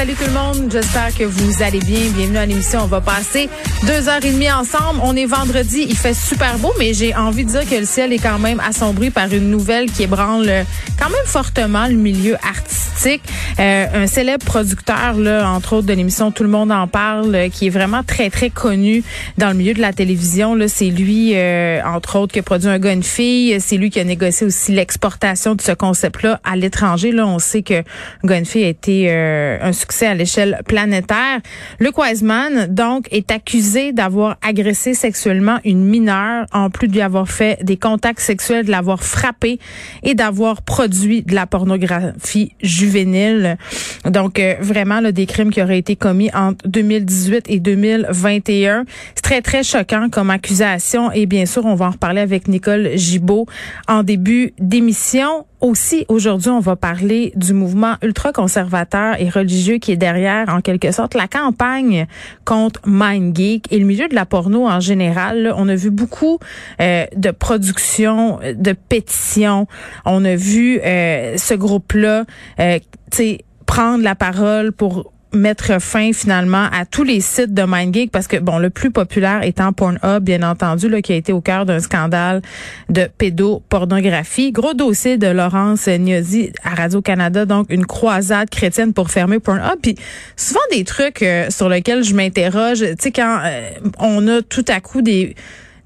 Salut tout le monde, j'espère que vous allez bien. Bienvenue à l'émission. On va passer deux heures et demie ensemble. On est vendredi, il fait super beau, mais j'ai envie de dire que le ciel est quand même assombri par une nouvelle qui ébranle quand même fortement le milieu artistique. Euh, un célèbre producteur, là, entre autres de l'émission Tout le monde en parle, qui est vraiment très très connu dans le milieu de la télévision. Là, c'est lui, euh, entre autres, qui a produit un gars. C'est lui qui a négocié aussi l'exportation de ce concept-là à l'étranger. Là, on sait que fille a été euh, un succès à l'échelle planétaire. Luc Wiseman, donc, est accusé d'avoir agressé sexuellement une mineure, en plus de avoir fait des contacts sexuels, de l'avoir frappé et d'avoir produit de la pornographie juvénile. Donc, euh, vraiment, là, des crimes qui auraient été commis entre 2018 et 2021. C'est très, très choquant comme accusation et bien sûr, on va en reparler avec Nicole Gibault en début d'émission. Aussi, aujourd'hui, on va parler du mouvement ultra-conservateur et religieux qui est derrière, en quelque sorte, la campagne contre MindGeek et le milieu de la porno en général. on a vu beaucoup euh, de productions, de pétitions. On a vu euh, ce groupe-là, euh, prendre la parole pour mettre fin finalement à tous les sites de MindGeek parce que bon le plus populaire étant Pornhub bien entendu là qui a été au cœur d'un scandale de pédopornographie. Gros dossier de Laurence Niosi à Radio Canada donc une croisade chrétienne pour fermer Pornhub. Puis souvent des trucs euh, sur lesquels je m'interroge. Tu sais quand euh, on a tout à coup des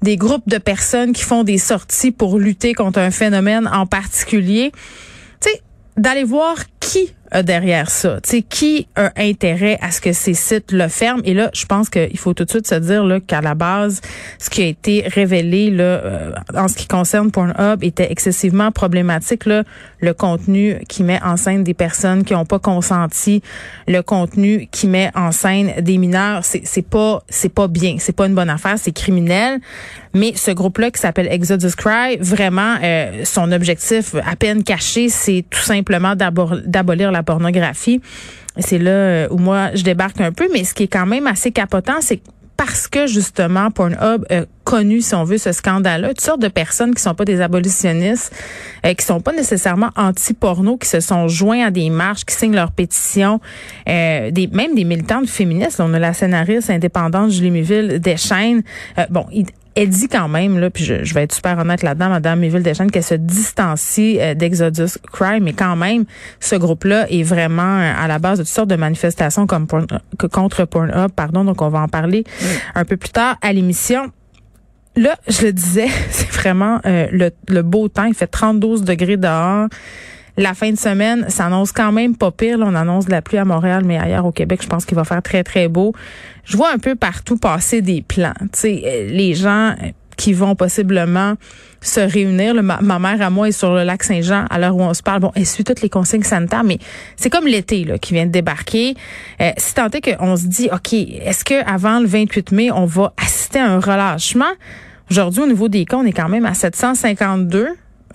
des groupes de personnes qui font des sorties pour lutter contre un phénomène en particulier tu sais d'aller voir qui derrière ça. Sais, qui a intérêt à ce que ces sites le ferment? Et là, je pense qu'il faut tout de suite se dire là, qu'à la base, ce qui a été révélé là, euh, en ce qui concerne Pornhub était excessivement problématique. Là, le contenu qui met en scène des personnes qui n'ont pas consenti, le contenu qui met en scène des mineurs, c'est, c'est pas c'est pas bien, c'est pas une bonne affaire, c'est criminel. Mais ce groupe-là qui s'appelle Exodus Cry, vraiment, euh, son objectif à peine caché, c'est tout simplement d'abolir la pornographie. C'est là euh, où moi je débarque un peu, mais ce qui est quand même assez capotant, c'est parce que justement Pornhub a connu, si on veut, ce scandale-là, toutes sortes de personnes qui sont pas des abolitionnistes, euh, qui sont pas nécessairement anti-porno, qui se sont joints à des marches, qui signent leurs pétitions, euh, des, même des militantes féministes. on a la scénariste indépendante Julie Miville Deschaines. Euh, bon, elle dit quand même, là, puis je, vais être super honnête là-dedans, Madame Méville Deschênes, qu'elle se distancie euh, d'Exodus Crime, mais quand même, ce groupe-là est vraiment euh, à la base de toutes sortes de manifestations comme contre Pornhub, pardon, donc on va en parler un peu plus tard à l'émission. Là, je le disais, c'est vraiment euh, le, le beau temps. Il fait 32 degrés dehors. La fin de semaine s'annonce quand même pas pire. on annonce de la pluie à Montréal, mais ailleurs au Québec, je pense qu'il va faire très, très beau. Je vois un peu partout passer des plans. sais, euh, les gens qui vont possiblement se réunir. ma, mère à moi est sur le lac Saint-Jean à l'heure où on se parle. Bon, elle suit toutes les consignes sanitaires, mais c'est comme l'été là qui vient de débarquer. Euh, si tant est qu'on se dit, ok, est-ce que avant le 28 mai, on va assister à un relâchement? Aujourd'hui, au niveau des cas, on est quand même à 752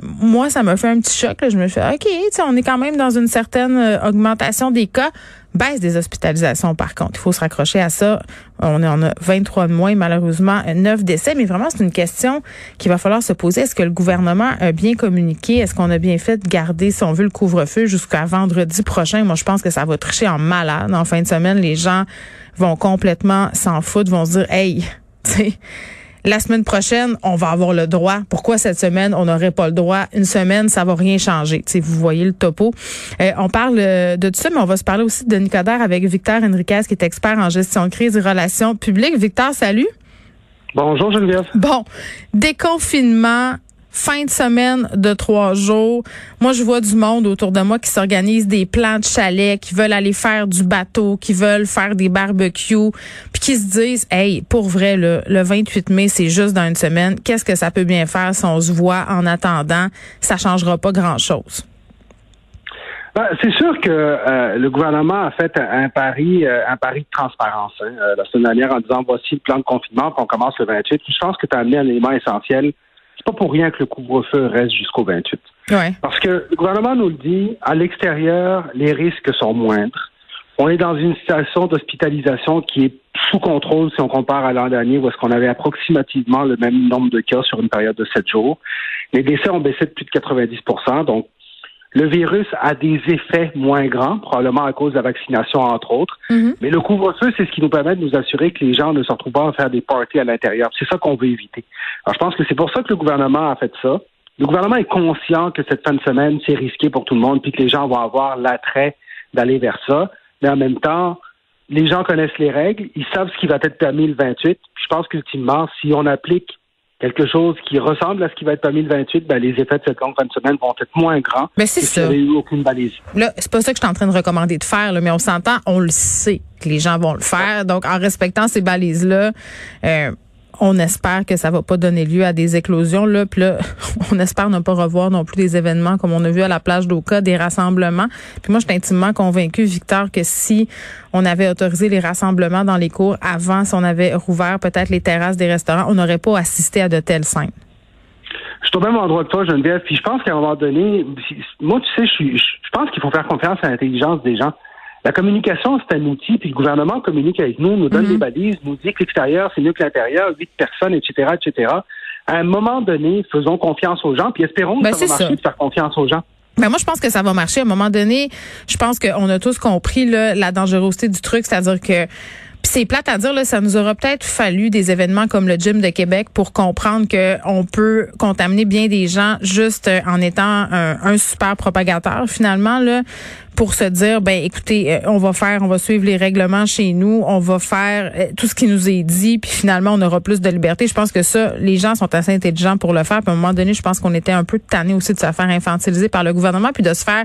moi, ça m'a fait un petit choc. Je me suis fait, OK, on est quand même dans une certaine euh, augmentation des cas. Baisse des hospitalisations, par contre. Il faut se raccrocher à ça. On en a 23 de moins, malheureusement, 9 décès. Mais vraiment, c'est une question qu'il va falloir se poser. Est-ce que le gouvernement a bien communiqué? Est-ce qu'on a bien fait de garder, si on veut, le couvre-feu jusqu'à vendredi prochain? Moi, je pense que ça va tricher en malade. En fin de semaine, les gens vont complètement s'en foutre, vont se dire, hey, tu sais, la semaine prochaine, on va avoir le droit. Pourquoi cette semaine, on n'aurait pas le droit? Une semaine, ça va rien changer. sais, vous voyez le topo. Euh, on parle euh, de tout ça, mais on va se parler aussi de Nicodère avec Victor Henriquez, qui est expert en gestion de crise et relations publiques. Victor, salut. Bonjour Geneviève. Bon, déconfinement, fin de semaine de trois jours. Moi, je vois du monde autour de moi qui s'organise des plans de chalet, qui veulent aller faire du bateau, qui veulent faire des barbecues, puis qui se disent, hey, pour vrai, le, le 28 mai, c'est juste dans une semaine. Qu'est-ce que ça peut bien faire si on se voit en attendant? Ça changera pas grand-chose. Ben, c'est sûr que euh, le gouvernement a fait un pari, euh, un pari de transparence hein, euh, la semaine dernière en disant voici le plan de confinement, qu'on commence le 28. Je pense que tu as amené un élément essentiel c'est pas pour rien que le couvre-feu reste jusqu'au 28. Parce que le gouvernement nous le dit, à l'extérieur, les risques sont moindres. On est dans une situation d'hospitalisation qui est sous contrôle si on compare à l'an dernier où est-ce qu'on avait approximativement le même nombre de cas sur une période de sept jours. Les décès ont baissé de plus de 90% donc le virus a des effets moins grands, probablement à cause de la vaccination, entre autres. Mm-hmm. Mais le couvre-feu, c'est ce qui nous permet de nous assurer que les gens ne se retrouvent pas à faire des parties à l'intérieur. C'est ça qu'on veut éviter. Alors, je pense que c'est pour ça que le gouvernement a fait ça. Le gouvernement est conscient que cette fin de semaine, c'est risqué pour tout le monde, puis que les gens vont avoir l'attrait d'aller vers ça. Mais en même temps, les gens connaissent les règles, ils savent ce qui va être permis le 28. je pense qu'ultimement, si on applique quelque chose qui ressemble à ce qui va être permis le 28, ben, les effets de cette longue fin de semaine vont être moins grands. Mais c'est ça. eu aucune balise. Là, c'est pas ça que je suis en train de recommander de faire, mais on s'entend, on le sait que les gens vont le faire. Donc, en respectant ces balises-là, euh, on espère que ça va pas donner lieu à des éclosions. Là, puis là, on espère ne pas revoir non plus des événements comme on a vu à la plage d'Oka, des rassemblements. Puis moi, je suis intimement convaincue, Victor, que si on avait autorisé les rassemblements dans les cours avant, si on avait rouvert peut-être les terrasses des restaurants, on n'aurait pas assisté à de telles scènes. Je suis au même endroit que toi, Geneviève. Puis je pense qu'à un moment donné, moi, tu sais, je, je pense qu'il faut faire confiance à l'intelligence des gens. La communication, c'est un outil, puis le gouvernement communique avec nous, nous donne des mhm. balises, nous dit que l'extérieur, c'est mieux que l'intérieur, huit personnes, etc., etc. À un moment donné, faisons confiance aux gens, puis espérons que ben, ça va marcher de faire confiance aux gens. Ben moi, je pense que ça va marcher. À un moment donné, je pense qu'on a tous compris là, la dangerosité du truc, c'est-à-dire que c'est plate à dire, là, ça nous aura peut-être fallu des événements comme le Gym de Québec pour comprendre qu'on peut contaminer bien des gens juste en étant un, un super propagateur, finalement. Là pour se dire ben écoutez euh, on va faire on va suivre les règlements chez nous on va faire euh, tout ce qui nous est dit puis finalement on aura plus de liberté je pense que ça les gens sont assez intelligents pour le faire puis à un moment donné je pense qu'on était un peu tanné aussi de se faire infantiliser par le gouvernement puis de se faire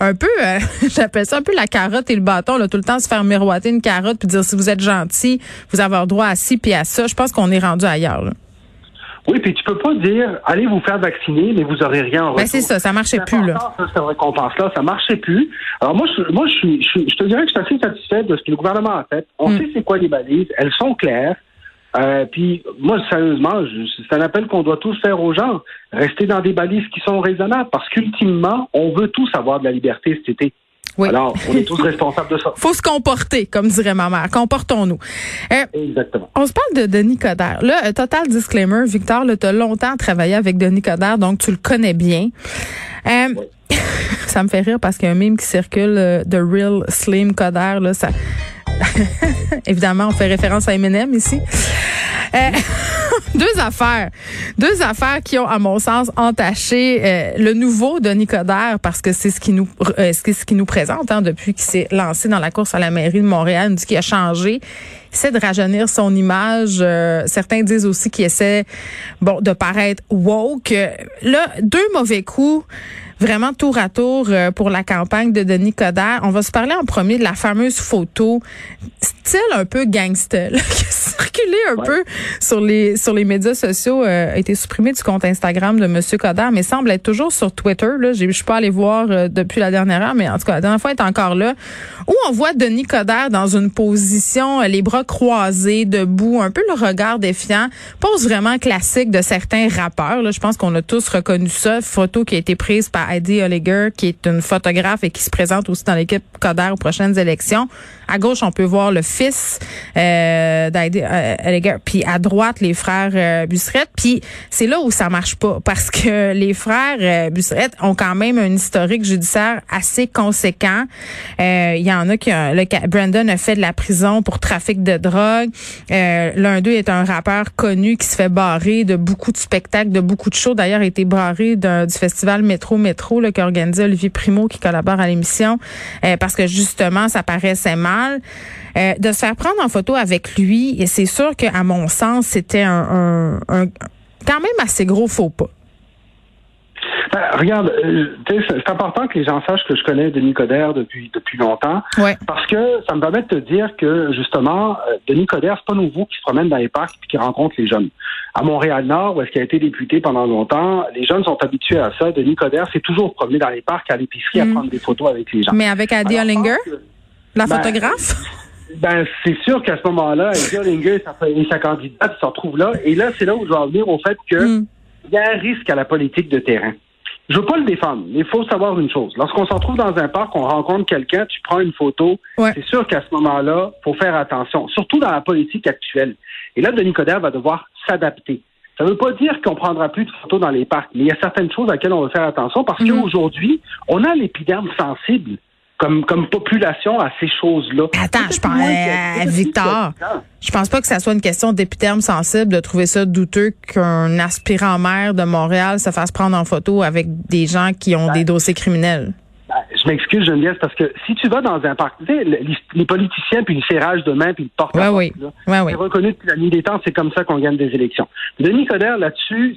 un peu euh, j'appelle ça un peu la carotte et le bâton là tout le temps se faire miroiter une carotte puis dire si vous êtes gentil vous avez droit à ci puis à ça je pense qu'on est rendu ailleurs là. Oui, puis tu peux pas dire allez vous faire vacciner, mais vous aurez rien en retour. Ben c'est ça, ça marchait plus là. Cette récompense-là, ça marchait plus. Alors moi, je, moi, je, je, te dirais que je suis assez satisfait de ce que le gouvernement a fait. On hmm. sait c'est quoi les balises, elles sont claires. Euh, puis moi, sérieusement, c'est un appel qu'on doit tous faire aux gens. Rester dans des balises qui sont raisonnables, parce qu'ultimement, on veut tous avoir de la liberté cet été. Oui. Alors, on est tous responsables de ça. Faut se comporter, comme dirait ma mère. Comportons-nous. Euh, Exactement. On se parle de Denis Coderre. Là, euh, total disclaimer, Victor, tu as longtemps travaillé avec Denis Coderre, donc tu le connais bien. Euh, ça me fait rire parce qu'il y a un meme qui circule de Real Slim Coderre. Là, ça... Évidemment, on fait référence à Eminem ici. deux affaires. Deux affaires qui ont, à mon sens, entaché euh, le nouveau de Nicodère parce que c'est ce qui nous euh, ce qui nous présente hein, depuis qu'il s'est lancé dans la course à la mairie de Montréal, dit qu'il a changé. Essaie de rajeunir son image. Euh, certains disent aussi qu'il essaie bon de paraître woke. Là, deux mauvais coups vraiment tour à tour pour la campagne de Denis Coderre. On va se parler en premier de la fameuse photo style un peu gangster circulé un peu sur les sur les médias sociaux euh, a été supprimé du compte Instagram de Monsieur Coder, mais semble être toujours sur Twitter. Là, je suis pas allé voir euh, depuis la dernière heure, mais en tout cas la dernière fois est encore là. Où on voit Denis Coder dans une position, euh, les bras croisés, debout, un peu le regard défiant, pose vraiment classique de certains rappeurs. Là, je pense qu'on a tous reconnu ça. Photo qui a été prise par Heidi Oliger, qui est une photographe et qui se présente aussi dans l'équipe Coder aux prochaines élections. À gauche, on peut voir le fils euh, euh, puis à droite, les frères euh, Puis c'est là où ça marche pas, parce que les frères euh, ont quand même un historique judiciaire assez conséquent. Euh, il y en a qui, le, Brandon a fait de la prison pour trafic de drogue. L'un d'eux est un rappeur connu qui se fait barrer de beaucoup de spectacles, de beaucoup de shows. D'ailleurs, a été barré du festival Métro Métro là, organisé Olivier Primo, qui collabore à l'émission, parce que justement, ça paraissait mal. Euh, de se faire prendre en photo avec lui, et c'est sûr qu'à mon sens, c'était un, quand même assez gros faux pas. Ben, regarde, euh, c'est important que les gens sachent que je connais Denis Coderre depuis depuis longtemps, parce que ça me permet de te dire que justement, euh, Denis Coderre, c'est pas nouveau qui se promène dans les parcs et qui rencontre les jeunes. À Montréal-Nord, où est-ce qu'il a été député pendant longtemps, les jeunes sont habitués à ça. Denis Coderre s'est toujours promené dans les parcs, à l'épicerie, à mm. prendre des photos avec les gens. Mais avec Adi Hollinger, la ben, photographe? Ben, c'est sûr qu'à ce moment-là, Linger et sa candidate se retrouvent là. Et là, c'est là où je vais en venir au fait que hmm. il y a un risque à la politique de terrain. je veux pas le défendre, mais il faut savoir une chose. Lorsqu'on se retrouve dans un parc, on rencontre quelqu'un, tu prends une photo, c'est sûr qu'à ce moment-là, faut faire attention, surtout dans la politique actuelle. Et là, Denis Coderre va devoir s'adapter. Ça ne veut pas dire qu'on prendra plus de photos dans les parcs, mais il y a certaines choses à laquelle on va faire attention parce mhm. qu'aujourd'hui, on a l'épiderme sensible comme, comme population à ces choses-là. Attends, je pense, euh, Victor, je pense pas que ça soit une question d'épiderme sensible de trouver ça douteux qu'un aspirant maire de Montréal se fasse prendre en photo avec des gens qui ont des ben, dossiers criminels. Ben, je m'excuse, Geneviève, parce que si tu vas dans un parc, tu sais, les, politiciens, puis le serrage de main, puis le porte ouais, oui. ouais, c'est reconnu depuis la nuit des temps, c'est comme ça qu'on gagne des élections. Denis Coderre, là-dessus,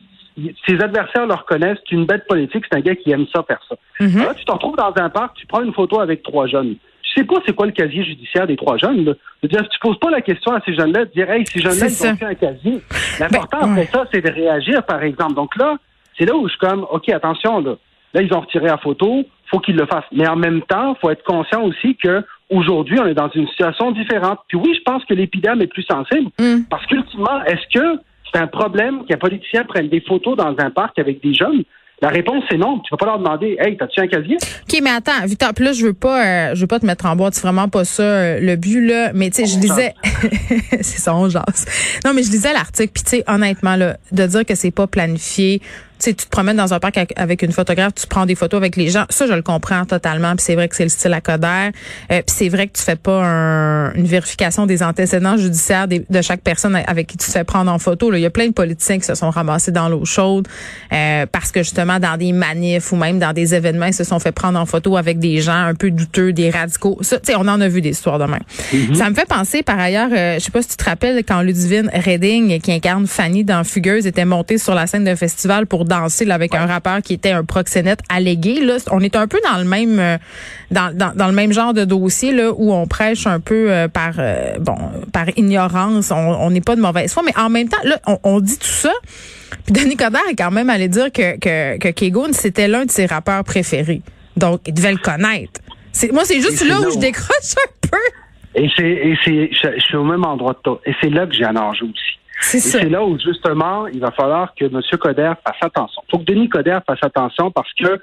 ses adversaires le reconnaissent, c'est une bête politique, c'est un gars qui aime ça faire ça. Mhm. tu te retrouves dans un parc, tu prends une photo avec trois jeunes. Tu sais pas c'est quoi le casier judiciaire des trois jeunes. Là. dire, tu poses pas la question à ces jeunes-là de dire Hey, ces jeunes-là, ils ont fait un casier. L'important ben, après ça, c'est de réagir, par exemple. Donc là, c'est là où je suis comme OK, attention, là. Là, ils ont retiré la photo, faut qu'ils le fassent. Mais en même temps, faut être conscient aussi que aujourd'hui, on est dans une situation différente. Puis oui, je pense que l'épidémie est plus sensible. Mm. Parce qu'ultimement, est-ce que c'est un problème qu'un politicien prenne des photos dans un parc avec des jeunes. La réponse c'est non. Tu vas pas leur demander, hey, t'as-tu un casier? Ok, mais attends, Victor, là je veux pas, euh, je veux pas te mettre en boîte, c'est vraiment pas ça euh, le but là. Mais tu sais, je disais, c'est ça, on jase. Non, mais je lisais l'article, puis tu sais, honnêtement là, de dire que c'est pas planifié, tu tu te promènes dans un parc avec une photographe, tu prends des photos avec les gens. Ça, je le comprends totalement. Puis c'est vrai que c'est le style à Coder. Euh, puis c'est vrai que tu fais pas une vérification des antécédents judiciaires de chaque personne avec qui tu te fais prendre en photo. Là. Il y a plein de politiciens qui se sont ramassés dans l'eau chaude euh, parce que justement dans des manifs ou même dans des événements, ils se sont fait prendre en photo avec des gens un peu douteux, des radicaux. Ça, on en a vu des histoires de même. Mm-hmm. Ça me fait penser par ailleurs, euh, je sais pas si tu te rappelles quand Ludivine Redding, qui incarne Fanny dans Fugueuse, était montée sur la scène d'un festival pour danser là, avec un rappeur qui était un proxénète allégué. Là, on est un peu dans le même euh, dans, dans, dans, le même genre de dossier là où on prêche un peu euh, par euh, bon par ignorance. On n'est pas de mauvaise foi, mais en même temps, là, on, on dit tout ça. Puis Denis Coderre est quand même allé dire que que, que c'était l'un de ses rappeurs préférés. Donc, il devait le connaître. Moi, c'est juste là où je décroche un peu. Et c'est, et c'est, je, suis au même endroit que toi. Et c'est là que j'ai un enjeu aussi. C'est là où, justement, il va falloir que M. Coder fasse attention. Il faut que Denis Coder fasse attention parce que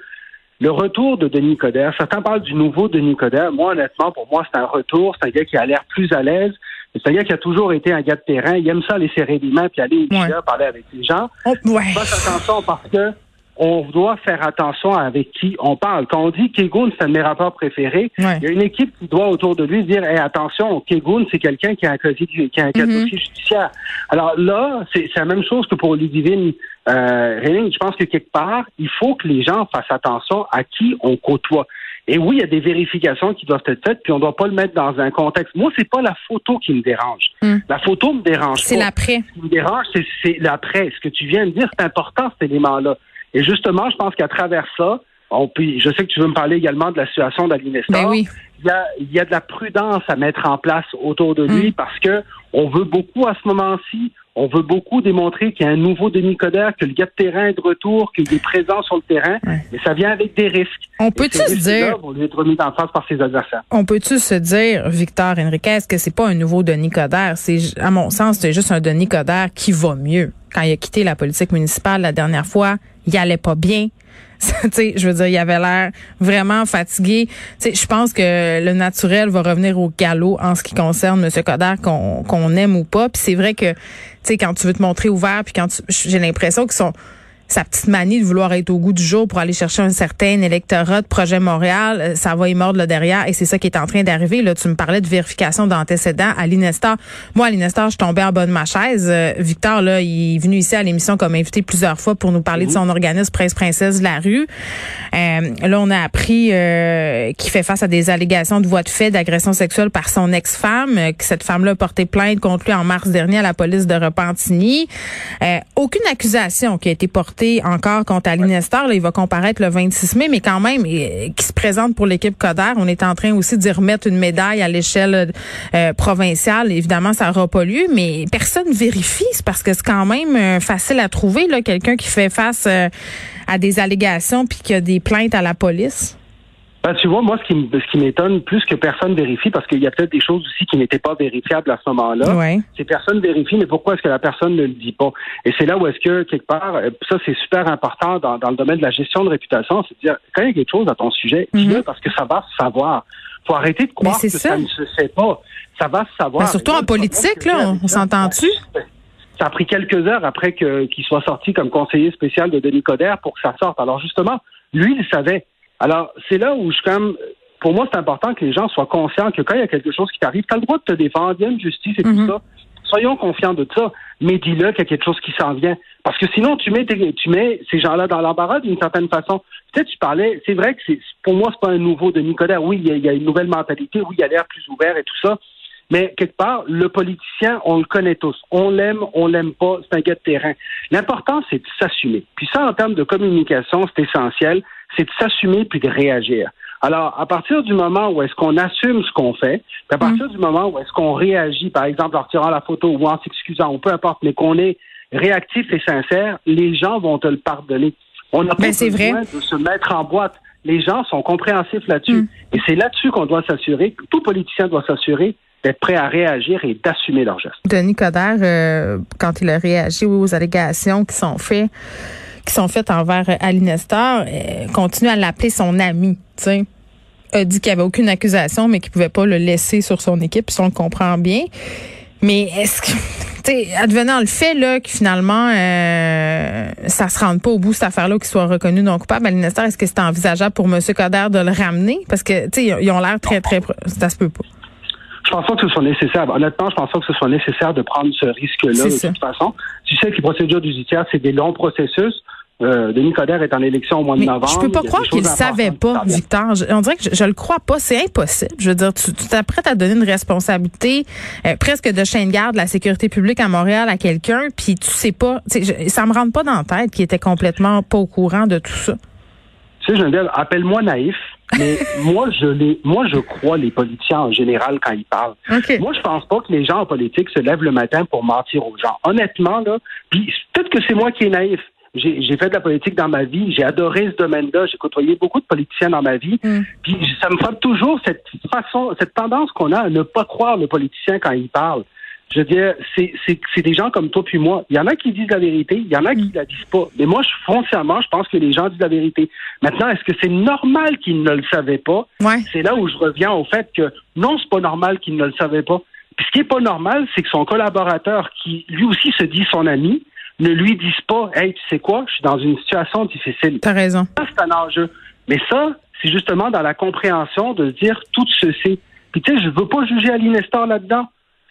le retour de Denis Coder, certains parlent du nouveau Denis Coder. Moi, honnêtement, pour moi, c'est un retour. C'est un gars qui a l'air plus à l'aise. C'est un gars qui a toujours été un gars de terrain. Il aime ça, les serrer les mains puis aller au parler avec les gens. Oh, ouais. Fasse attention parce que on doit faire attention avec qui on parle. Quand on dit Kegun, c'est un de mes rapports préférés, il y a une équipe qui doit autour de lui dire hey, attention, Kegun, c'est quelqu'un qui a un casier, qui a un mm judiciaire. Alors là, c'est la même chose que pour Ludivine euh, Je pense que quelque part, il faut que les gens fassent attention à qui on côtoie. Et oui, il y a des vérifications qui doivent être faites, puis on ne doit pas le mettre dans un contexte. Moi, c'est pas la photo qui me dérange. Mm. La photo me dérange. C'est l'après. Ce qui me dérange, c'est l'après. Ce que tu viens de dire, c'est important cet élément-là. Et justement, je pense qu'à travers ça, on peut, je sais que tu veux me parler également de la situation d'Alinestor. Ben oui. Il y, a, il y a de la prudence à mettre en place autour de lui mm. parce que on veut beaucoup à ce moment-ci, on veut beaucoup démontrer qu'il y a un nouveau Denis Coderre, que le gars de terrain est de retour, qu'il est présent sur le terrain, mais ça vient avec des risques. On peut-tu se dire, être remis en face par ses adversaires. On peut-tu se dire, Victor Enriquez, que c'est pas un nouveau Denis Coderre, c'est à mon sens, c'est juste un Denis Coderre qui va mieux. Quand il a quitté la politique municipale la dernière fois, il allait pas bien. je veux dire, il avait l'air vraiment fatigué. Je pense que le naturel va revenir au galop en ce qui concerne M. Coder, qu'on aime ou pas. Puis c'est vrai que, quand tu veux te montrer ouvert, puis quand j'ai l'impression qu'ils sont sa petite manie de vouloir être au goût du jour pour aller chercher un certain électorat de projet Montréal, euh, ça va y mordre là derrière et c'est ça qui est en train d'arriver. Là, tu me parlais de vérification d'antécédents à l'Inestar. Moi, à l'Inestar, je tombais en bas de ma chaise. Euh, Victor, là, il est venu ici à l'émission comme invité plusieurs fois pour nous parler de son organisme Prince-Princesse de la rue. Euh, là, on a appris euh, qu'il fait face à des allégations de voie de fait d'agression sexuelle par son ex-femme, que cette femme-là a porté plainte contre lui en mars dernier à la police de Repentigny. aucune accusation qui a été portée encore contre Nestor. il va comparaître le 26 mai, mais quand même, qui se présente pour l'équipe Coder. On est en train aussi d'y remettre une médaille à l'échelle euh, provinciale. Évidemment, ça n'aura pas lieu, mais personne vérifie. C'est parce que c'est quand même euh, facile à trouver, là, quelqu'un qui fait face euh, à des allégations puis qui a des plaintes à la police. Ben, tu vois, moi, ce qui, ce qui m'étonne plus que personne vérifie, parce qu'il y a peut-être des choses aussi qui n'étaient pas vérifiables à ce moment-là. Ouais. C'est personne vérifie, mais pourquoi est-ce que la personne ne le dit pas? Et c'est là où est-ce que, quelque part, euh, ça, c'est super important dans, dans le domaine de la gestion de réputation, c'est de dire, quand il y a quelque chose à ton sujet, dis-le Mhm. parce que ça va se savoir. faut arrêter de croire que ça. ça. ne se sait pas. Ça va se savoir. Ben, surtout moi, en le politique, là, on s'entend-tu? Ça a pris quelques heures après qu'il soit sorti comme conseiller spécial de Denis Coderre pour que ça sorte. Alors justement, lui, il savait. Alors, c'est là où je comme pour moi, c'est important que les gens soient conscients que quand il y a quelque chose qui t'arrive, tu as le droit de te défendre, il y a une justice et Mhm. tout ça. Soyons confiants de ça, mais dis-le qu'il y a quelque chose qui s'en vient. Parce que sinon, tu mets, tu mets ces gens-là dans l'embarras d'une certaine façon. Tu sais, tu parlais, c'est vrai que c'est, pour moi, c'est pas un nouveau de Nicodère. Oui, il y, a, il y a une nouvelle mentalité, oui, il a l'air plus ouvert et tout ça. Mais quelque part, le politicien, on le connaît tous. On l'aime, on l'aime pas, c'est un gars de terrain. L'important, c'est de s'assumer. Puis ça, en termes de communication, c'est essentiel, c'est de s'assumer puis de réagir. Alors, à partir du moment où est-ce qu'on assume ce qu'on fait, puis à partir du moment où est-ce qu'on réagit, par exemple en retirant la photo ou en s'excusant, ou peu importe, mais qu'on est réactif et sincère, les gens vont te le pardonner. On n'a pas Ben, besoin vrai. de se mettre en boîte. Les gens sont compréhensifs là-dessus. Mm. Et c'est là-dessus qu'on doit s'assurer, que tout politicien doit s'assurer d'être prêt à réagir et d'assumer leurs gestes. Denis Coderre, euh, quand il a réagi aux allégations qui sont faites, qui sont faites envers euh, Ali Nestor, euh, continue à l'appeler son ami, tu sais. A dit qu'il n'y avait aucune accusation, mais qu'il pouvait pas le laisser sur son équipe, ça, on le comprend bien. Mais est-ce que, tu sais, advenant le fait là que finalement euh, ça se rende pas au bout cette affaire-là, qu'il soit reconnu non coupable, Ali Nestor, est-ce que c'est envisageable pour M. Coderre de le ramener? Parce que tu sais ils ont- l'air très très pro- ça se peut pas. Je pense pas que ce soit nécessaire. Honnêtement, je pense pas que ce soit nécessaire de prendre ce risque-là de toute façon. Tu sais que les procédures judiciaires, c'est des longs processus. Euh, Denis Coderre est en élection au mois de Mais novembre. je peux pas croire qu'il savait pas. Victor. Je- on dirait que je, je le crois pas. C'est impossible. Je veux dire, tu t'apprêtes à donner une responsabilité euh, presque de chaîne de garde de la sécurité publique à Montréal à quelqu'un, puis tu sais pas. je- ça me rentre pas dans la tête qu'il était complètement pas au courant de tout ça. Tu sais, Geneviève, appelle-moi naïf, mais moi, je les, moi, je crois les politiciens en général quand ils parlent. OK. Moi, je pense pas que les gens en politique se lèvent le matin pour mentir aux gens. Honnêtement, là, puis peut-être que c'est moi qui est naïf. J'ai fait de la politique dans ma vie, j'ai adoré ce domaine-là, j'ai côtoyé beaucoup de politiciens dans ma vie, Mm. puis ça me frappe toujours cette façon, cette tendance qu'on a à ne pas croire le politicien quand il parle. Je veux dire, c'est des gens comme toi puis moi. Il y en a qui disent la vérité, il y en a qui la disent pas. Mais moi, je, foncièrement, je pense que les gens disent la vérité. Maintenant, est-ce que c'est normal qu'ils ne le savaient pas? Ouais. c'est là où je reviens au fait que non, c'est pas normal qu'il ne le savait pas. Puis ce qui est pas normal, c'est que son collaborateur, qui lui aussi se dit son ami, ne lui dise pas Hey, tu sais quoi, je suis dans une situation difficile. T'as raison. Ça, c'est un enjeu. Mais ça, c'est justement dans la compréhension de dire tout sait. Puis tu sais, je veux pas juger Ali Nestor là-dedans.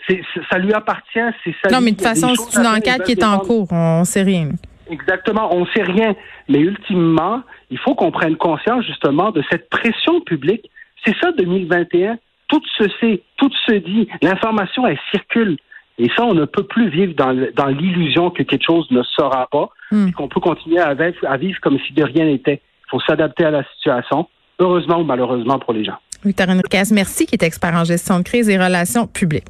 C'est, c'est- ça lui appartient, c'est ça. Non, mais de toute façon, c'est une enquête qui est en cours. On sait rien. Exactement, on sait rien. Mais ultimement, il faut qu'on prenne conscience justement de cette pression publique. C'est ça 2021. Tout se sait, tout se dit. L'information, elle circule. Et ça, on ne peut plus vivre dans, l'illusion que quelque chose ne sera pas, Hmm. et qu'on peut continuer à vivre, à vivre comme si de rien n'était. Il faut s'adapter à la situation, heureusement ou malheureusement pour les gens. Victor Enriquez, merci, qui est expert en gestion de crise et relations publiques.